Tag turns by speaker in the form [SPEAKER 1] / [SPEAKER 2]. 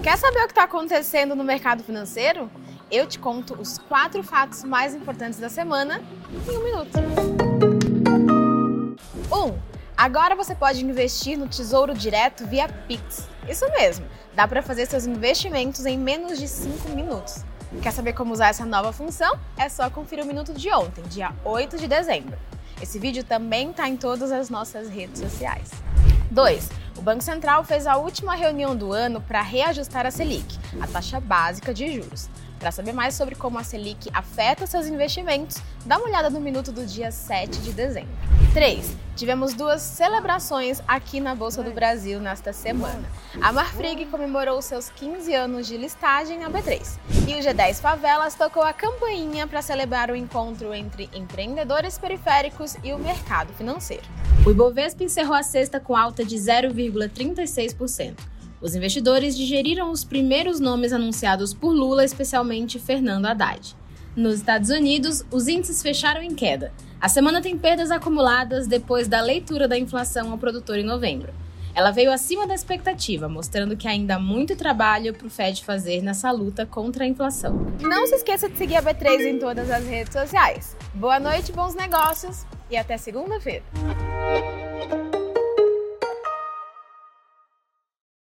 [SPEAKER 1] Quer saber o que está acontecendo no mercado financeiro? Eu te conto os quatro fatos mais importantes da semana em um minuto. 1. Um, agora você pode investir no Tesouro Direto via Pix. Isso mesmo, dá para fazer seus investimentos em menos de 5 minutos. Quer saber como usar essa nova função? É só conferir o minuto de ontem, dia 8 de dezembro. Esse vídeo também está em todas as nossas redes sociais. 2. O Banco Central fez a última reunião do ano para reajustar a Selic, a taxa básica de juros. Para saber mais sobre como a Selic afeta seus investimentos, dá uma olhada no minuto do dia 7 de dezembro. 3. Tivemos duas celebrações aqui na Bolsa do Brasil nesta semana. A Marfrig comemorou seus 15 anos de listagem na B3. E o G10 Favelas tocou a campainha para celebrar o encontro entre empreendedores periféricos e o mercado financeiro. O Ibovespa encerrou a sexta com alta de 0,36%. Os investidores digeriram os primeiros nomes anunciados por Lula, especialmente Fernando Haddad. Nos Estados Unidos, os índices fecharam em queda. A semana tem perdas acumuladas depois da leitura da inflação ao produtor em novembro. Ela veio acima da expectativa, mostrando que ainda há muito trabalho para o Fed fazer nessa luta contra a inflação. Não se esqueça de seguir a B3 em todas as redes sociais. Boa noite, bons negócios e até segunda-feira.